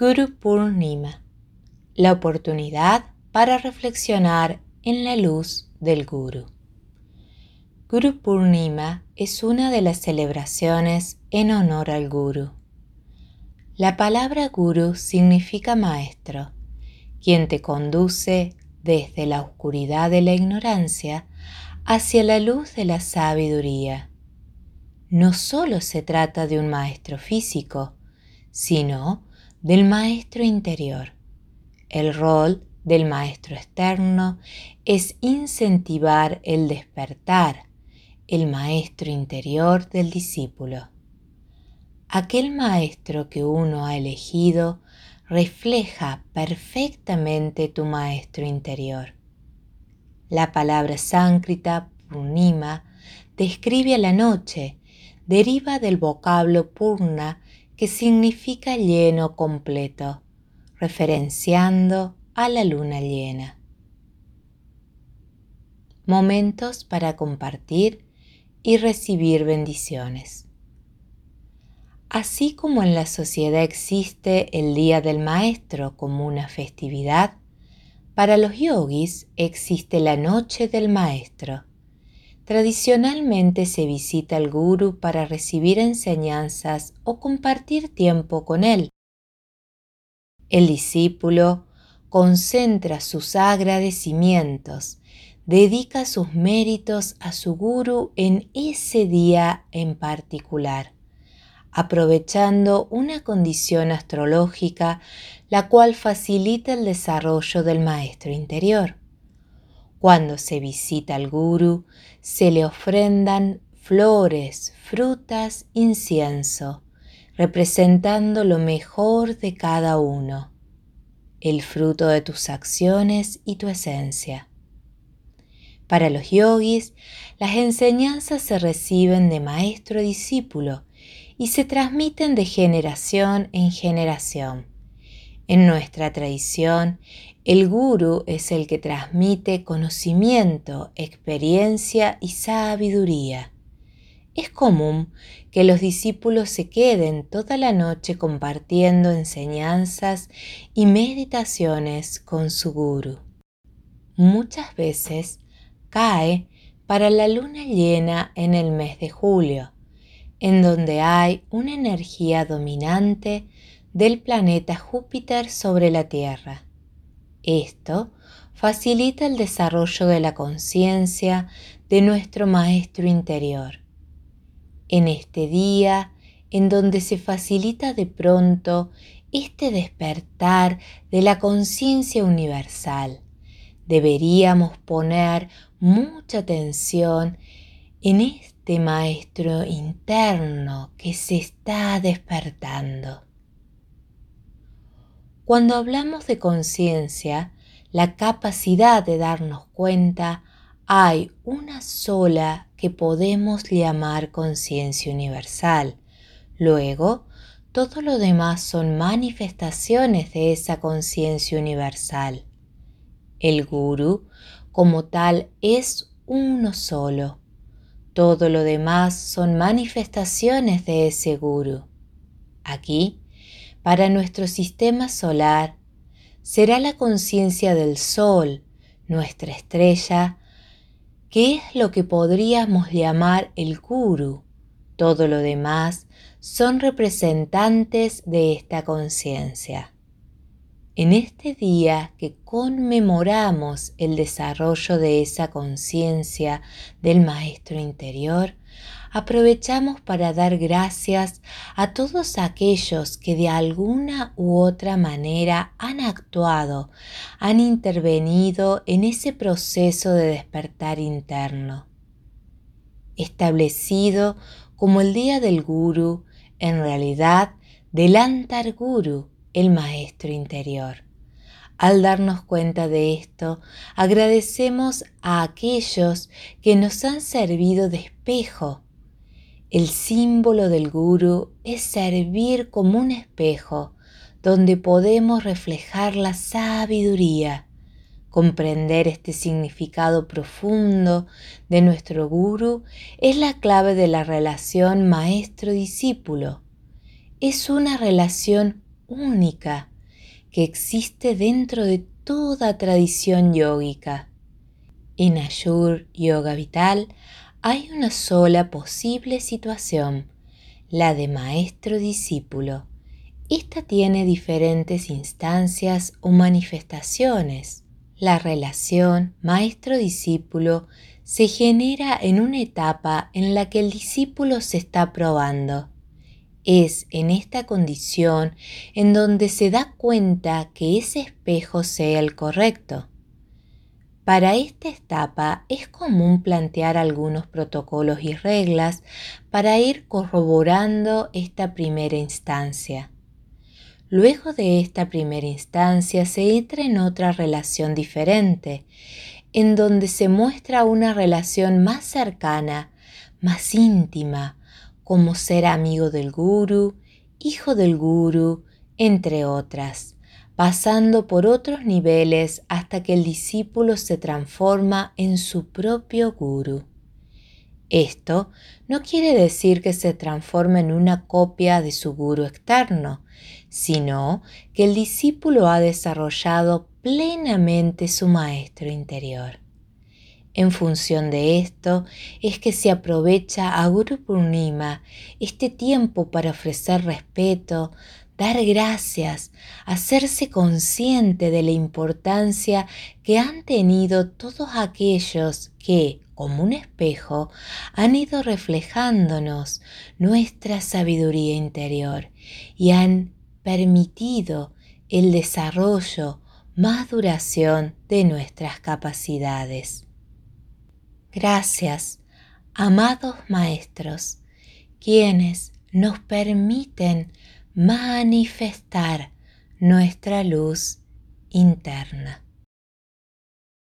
Guru Purnima, la oportunidad para reflexionar en la luz del Guru. Guru Purnima es una de las celebraciones en honor al Guru. La palabra Guru significa maestro, quien te conduce desde la oscuridad de la ignorancia hacia la luz de la sabiduría. No solo se trata de un maestro físico, sino del maestro interior. El rol del maestro externo es incentivar el despertar, el maestro interior del discípulo. Aquel maestro que uno ha elegido refleja perfectamente tu maestro interior. La palabra sánscrita purnima describe a la noche, deriva del vocablo purna que significa lleno completo, referenciando a la luna llena. Momentos para compartir y recibir bendiciones. Así como en la sociedad existe el Día del Maestro como una festividad, para los yogis existe la Noche del Maestro. Tradicionalmente se visita al guru para recibir enseñanzas o compartir tiempo con él. El discípulo concentra sus agradecimientos, dedica sus méritos a su guru en ese día en particular aprovechando una condición astrológica la cual facilita el desarrollo del maestro interior. Cuando se visita al guru, se le ofrendan flores, frutas, incienso, representando lo mejor de cada uno, el fruto de tus acciones y tu esencia. Para los yogis, las enseñanzas se reciben de maestro discípulo y se transmiten de generación en generación. En nuestra tradición, el guru es el que transmite conocimiento, experiencia y sabiduría. Es común que los discípulos se queden toda la noche compartiendo enseñanzas y meditaciones con su guru. Muchas veces cae para la luna llena en el mes de julio en donde hay una energía dominante del planeta Júpiter sobre la Tierra. Esto facilita el desarrollo de la conciencia de nuestro Maestro interior. En este día, en donde se facilita de pronto este despertar de la conciencia universal, deberíamos poner mucha atención en este maestro interno que se está despertando. Cuando hablamos de conciencia, la capacidad de darnos cuenta, hay una sola que podemos llamar conciencia universal. Luego, todo lo demás son manifestaciones de esa conciencia universal. El guru, como tal, es uno solo todo lo demás son manifestaciones de ese guru. Aquí, para nuestro sistema solar, será la conciencia del Sol, nuestra estrella, que es lo que podríamos llamar el guru. Todo lo demás son representantes de esta conciencia. En este día que conmemoramos el desarrollo de esa conciencia del Maestro interior, aprovechamos para dar gracias a todos aquellos que de alguna u otra manera han actuado, han intervenido en ese proceso de despertar interno. Establecido como el día del Guru, en realidad del Antar Guru, el maestro interior. Al darnos cuenta de esto, agradecemos a aquellos que nos han servido de espejo. El símbolo del guru es servir como un espejo donde podemos reflejar la sabiduría. Comprender este significado profundo de nuestro guru es la clave de la relación maestro-discípulo. Es una relación única que existe dentro de toda tradición yógica. En Ayur Yoga Vital hay una sola posible situación, la de maestro-discípulo. Esta tiene diferentes instancias o manifestaciones. La relación maestro-discípulo se genera en una etapa en la que el discípulo se está probando. Es en esta condición en donde se da cuenta que ese espejo sea el correcto. Para esta etapa es común plantear algunos protocolos y reglas para ir corroborando esta primera instancia. Luego de esta primera instancia se entra en otra relación diferente, en donde se muestra una relación más cercana, más íntima, como ser amigo del guru, hijo del guru, entre otras pasando por otros niveles hasta que el discípulo se transforma en su propio guru. Esto no quiere decir que se transforme en una copia de su guru externo, sino que el discípulo ha desarrollado plenamente su maestro interior. En función de esto es que se aprovecha a Guru Purnima este tiempo para ofrecer respeto, dar gracias, hacerse consciente de la importancia que han tenido todos aquellos que, como un espejo, han ido reflejándonos nuestra sabiduría interior y han permitido el desarrollo, maduración de nuestras capacidades. Gracias, amados maestros, quienes nos permiten manifestar nuestra luz interna.